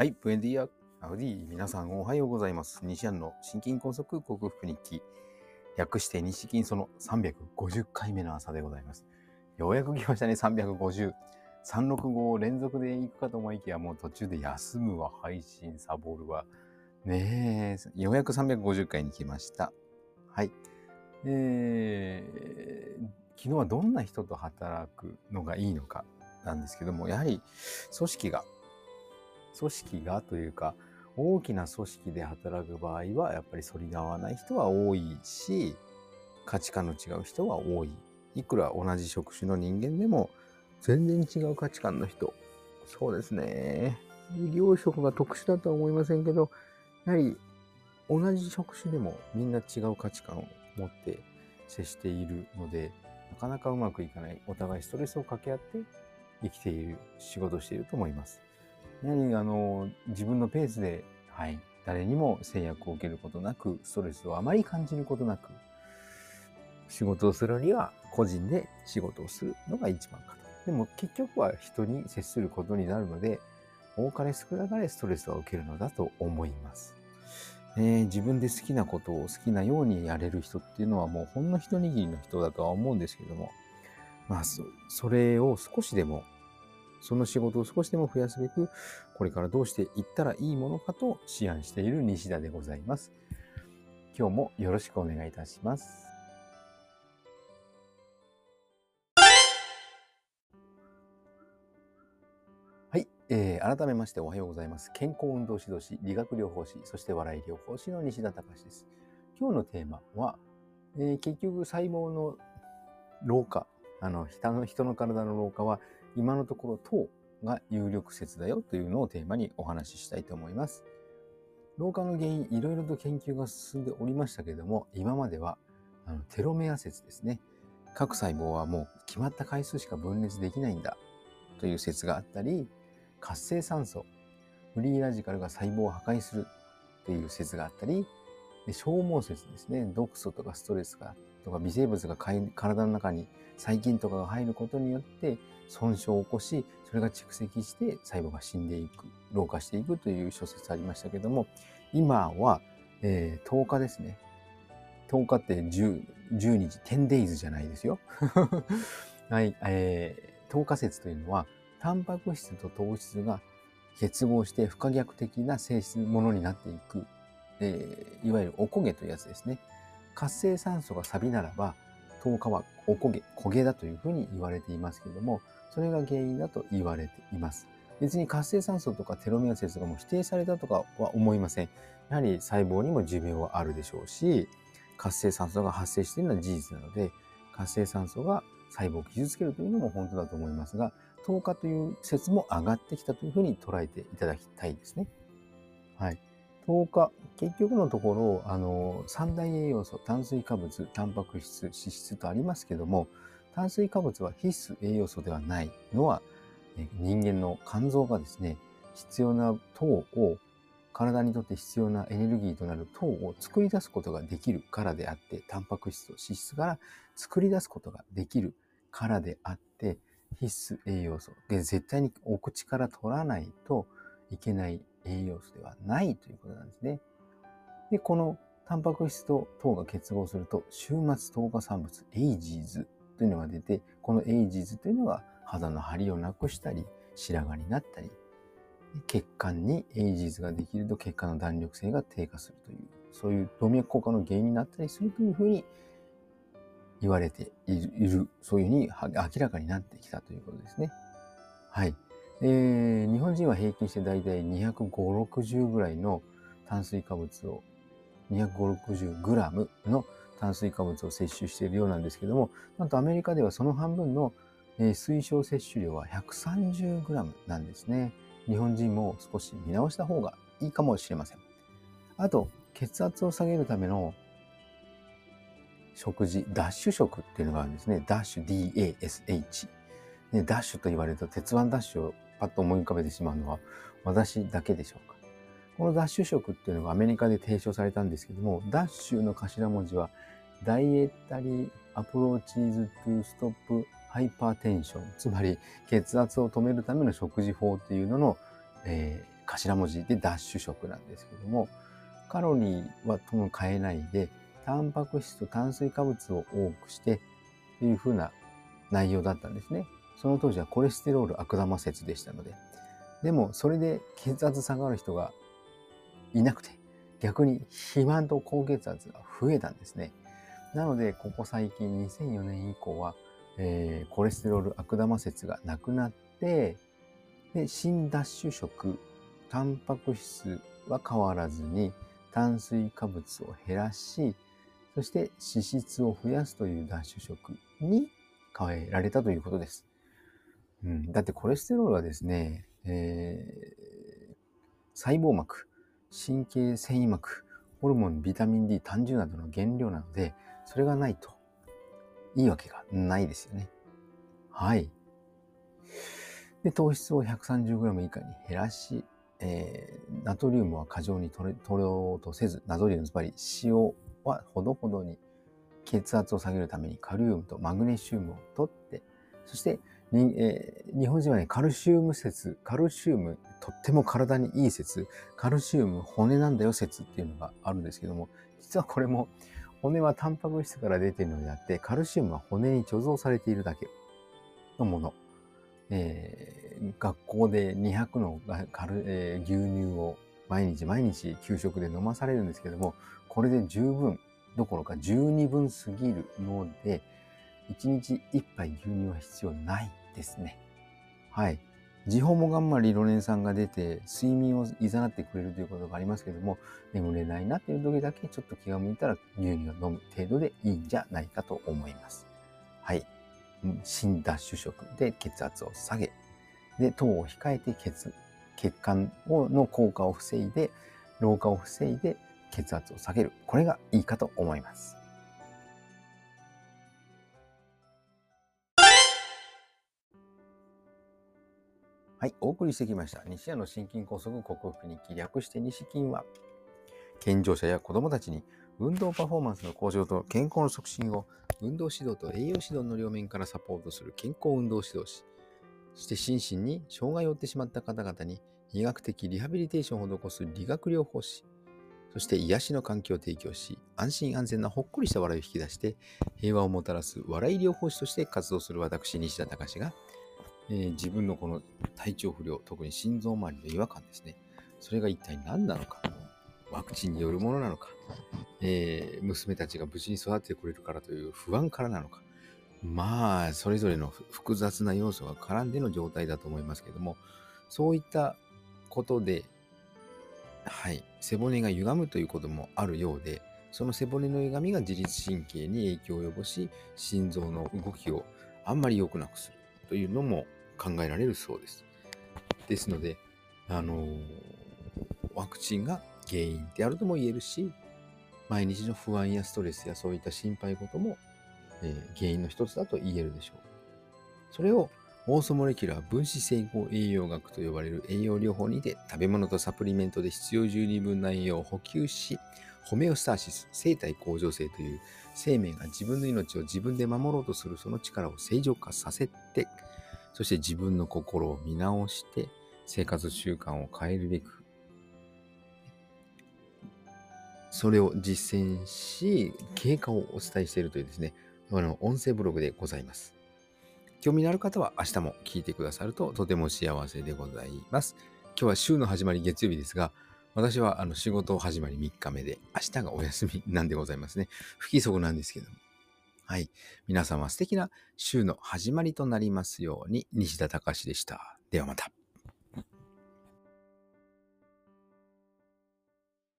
はい、ブエンディア、アウディ、皆さんおはようございます。西安の心筋梗塞克服日記、略して西筋その350回目の朝でございます。ようやく来ましたね、350。365を連続で行くかと思いきや、もう途中で休むわ、配信、サボるわ。ねえ、ようやく350回に来ました。はい。えー、昨日はどんな人と働くのがいいのかなんですけども、やはり組織が組織がというか、大きな組織で働く場合は、やっぱり反りが合わない人は多いし、価値観の違う人は多い。いくら同じ職種の人間でも、全然違う価値観の人。そうですね。医療職が特殊だとは思いませんけど、やはり同じ職種でもみんな違う価値観を持って接しているので、なかなかうまくいかない。お互いストレスを掛け合って生きている、仕事をしていると思います。やはりあの自分のペースで、はい、誰にも制約を受けることなく、ストレスをあまり感じることなく、仕事をするには個人で仕事をするのが一番かと。でも結局は人に接することになるので、多かれ少なかれストレスは受けるのだと思います。えー、自分で好きなことを好きなようにやれる人っていうのはもうほんの一握りの人だとは思うんですけども、まあそ、それを少しでもその仕事を少しでも増やすべく、これからどうしていったらいいものかと思案している西田でございます。今日もよろしくお願いいたします。はい、えー、改めましておはようございます。健康運動指導士、理学療法士、そして笑い療法士の西田隆です。今日のテーマは、えー、結局細胞の老化、あの人の人の体の老化は今のところ糖が有力説だよというのをテーマにお話ししたいと思います。老化の原因、いろいろと研究が進んでおりましたけれども、今まではあのテロメア説ですね。各細胞はもう決まった回数しか分裂できないんだという説があったり、活性酸素、フリーラジカルが細胞を破壊するという説があったり、で消耗説ですね。毒素とかストレスがとか微生物が体の中に細菌とかが入ることによって損傷を起こし、それが蓄積して細胞が死んでいく、老化していくという諸説ありましたけども、今は、えー、10日ですね。10日って 10, 10日、10 days じゃないですよ。はい、えー、10日説というのは、タンパク質と糖質が結合して不可逆的な性質ものになっていく、えー、いわゆるおこげというやつですね。活性酸素がサビならば、10日はおこげ、焦げだというふうに言われていますけれども、それが原因だと言われています。別に活性酸素とかテロメア説がもう否定されたとかは思いません。やはり細胞にも寿命はあるでしょうし、活性酸素が発生しているのは事実なので、活性酸素が細胞を傷つけるというのも本当だと思いますが、10日という説も上がってきたというふうに捉えていただきたいですね。はい。10日、結局のところ、あの、三大栄養素、炭水化物、タンパク質、脂質とありますけども、炭水化物は必須栄養素ではないのは、人間の肝臓がですね、必要な糖を、体にとって必要なエネルギーとなる糖を作り出すことができるからであって、タンパク質と脂質から作り出すことができるからであって、必須栄養素。で絶対にお口から取らないといけない栄養素ではないということなんですね。で、このタンパク質と糖が結合すると、終末糖化産物、 AGEs というのが出て、この AGEs というのが肌の張りをなくしたり、白髪になったり、血管に AGEs ができると血管の弾力性が低下するという、そういう動脈硬化の原因になったりするというふうに言われている、そういうふうに明らかになってきたということですね。はい。えー、日本人は平均してだいたい250、60ぐらいの炭水化物を、250グラムの炭水化物を摂取しているようなんですけども、なんとアメリカではその半分の、えー、推奨摂取量は130グラムなんですね。日本人も少し見直した方がいいかもしれません。あと、血圧を下げるための食事、ダッシュ食っていうのがあるんですね。ダッシュ DASH。ね、ダッシュと言われると鉄腕ダッシュをパッと思い浮かべてしまうのは私だけでしょうか？このダッシュ食っていうのがアメリカで提唱されたんですけども、ダッシュの頭文字はDietary Approaches to Stop Hypertension、つまり血圧を止めるための食事法っていうのの、えー、頭文字でダッシュ食なんですけども、カロリーはとも変えないで、タンパク質と炭水化物を多くしてというふうな内容だったんですね。その当時はコレステロール悪玉説でしたので。でもそれで血圧下がる人がいなくて、逆に肥満と高血圧が増えたんですね。なので、ここ最近2004年以降は、えー、コレステロール悪玉説がなくなって、で、新ダッシュ食、タンパク質は変わらずに、炭水化物を減らし、そして脂質を増やすというダッシュ食に変えられたということです。うん、だってコレステロールはですね、えー、細胞膜、神経繊維膜、ホルモン、ビタミン D、胆汁などの原料なので、それがないといいわけがないですよね。はい。で、糖質を 130g 以下に減らし、えー、ナトリウムは過剰に取れ取ろうとせず、ナトリウム、つまり塩はほどほどに血圧を下げるためにカリウムとマグネシウムを取って、そしてえー、日本人はね、カルシウム説、カルシウム、とっても体にいい説、カルシウム骨なんだよ説っていうのがあるんですけども、実はこれも骨はタンパク質から出ているのであって、カルシウムは骨に貯蔵されているだけのもの。えー、学校で200のカル、えー、牛乳を毎日毎日給食で飲まされるんですけども、これで十分どころか十二分すぎるので、1日1杯牛乳は必要ないですね。はい。ジホモガンマリロネン酸が出て睡眠を誘ってくれるということがありますけども、眠れないなっていう時だけちょっと気が向いたら牛乳を飲む程度でいいんじゃないかと思います。はい。新脱脂食で血圧を下げ、で、糖を控えて血、血管をの効果を防いで、老化を防いで血圧を下げる。これがいいかと思います。はい、お送りしてきました。西谷の心筋梗塞克服に気略して西筋は、健常者や子供たちに運動パフォーマンスの向上と健康の促進を運動指導と栄養指導の両面からサポートする健康運動指導士、そして心身に障害を負ってしまった方々に医学的リハビリテーションを施す理学療法士、そして癒しの環境を提供し、安心安全なほっこりした笑いを引き出して、平和をもたらす笑い療法士として活動する私、西田隆が、えー、自分のこの体調不良、特に心臓周りの違和感ですね。それが一体何なのか、ワクチンによるものなのか、えー、娘たちが無事に育ってくれるからという不安からなのか、まあ、それぞれの複雑な要素が絡んでの状態だと思いますけども、そういったことで、はい、背骨が歪むということもあるようで、その背骨の歪みが自律神経に影響を及ぼし、心臓の動きをあんまり良くなくするというのも考えられるそうです。ですので、あのー、ワクチンが原因であるとも言えるし、毎日の不安やストレスやそういった心配事も、えー、原因の一つだと言えるでしょう。それをオーソモレキュラー分子整合栄養学と呼ばれる栄養療法にて食べ物とサプリメントで必要十二分な栄養を補給し、ホメオスターシス、生体向上性という生命が自分の命を自分で守ろうとするその力を正常化させて、そして自分の心を見直して、生活習慣を変えるべく、それを実践し、経過をお伝えしているというですね、あの音声ブログでございます。興味のある方は明日も聞いてくださるととても幸せでございます。今日は週の始まり月曜日ですが、私はあの仕事始まり3日目で、明日がお休みなんでございますね。不規則なんですけども。はい。皆様素敵な週の始まりとなりますように、西田隆でした。ではまた。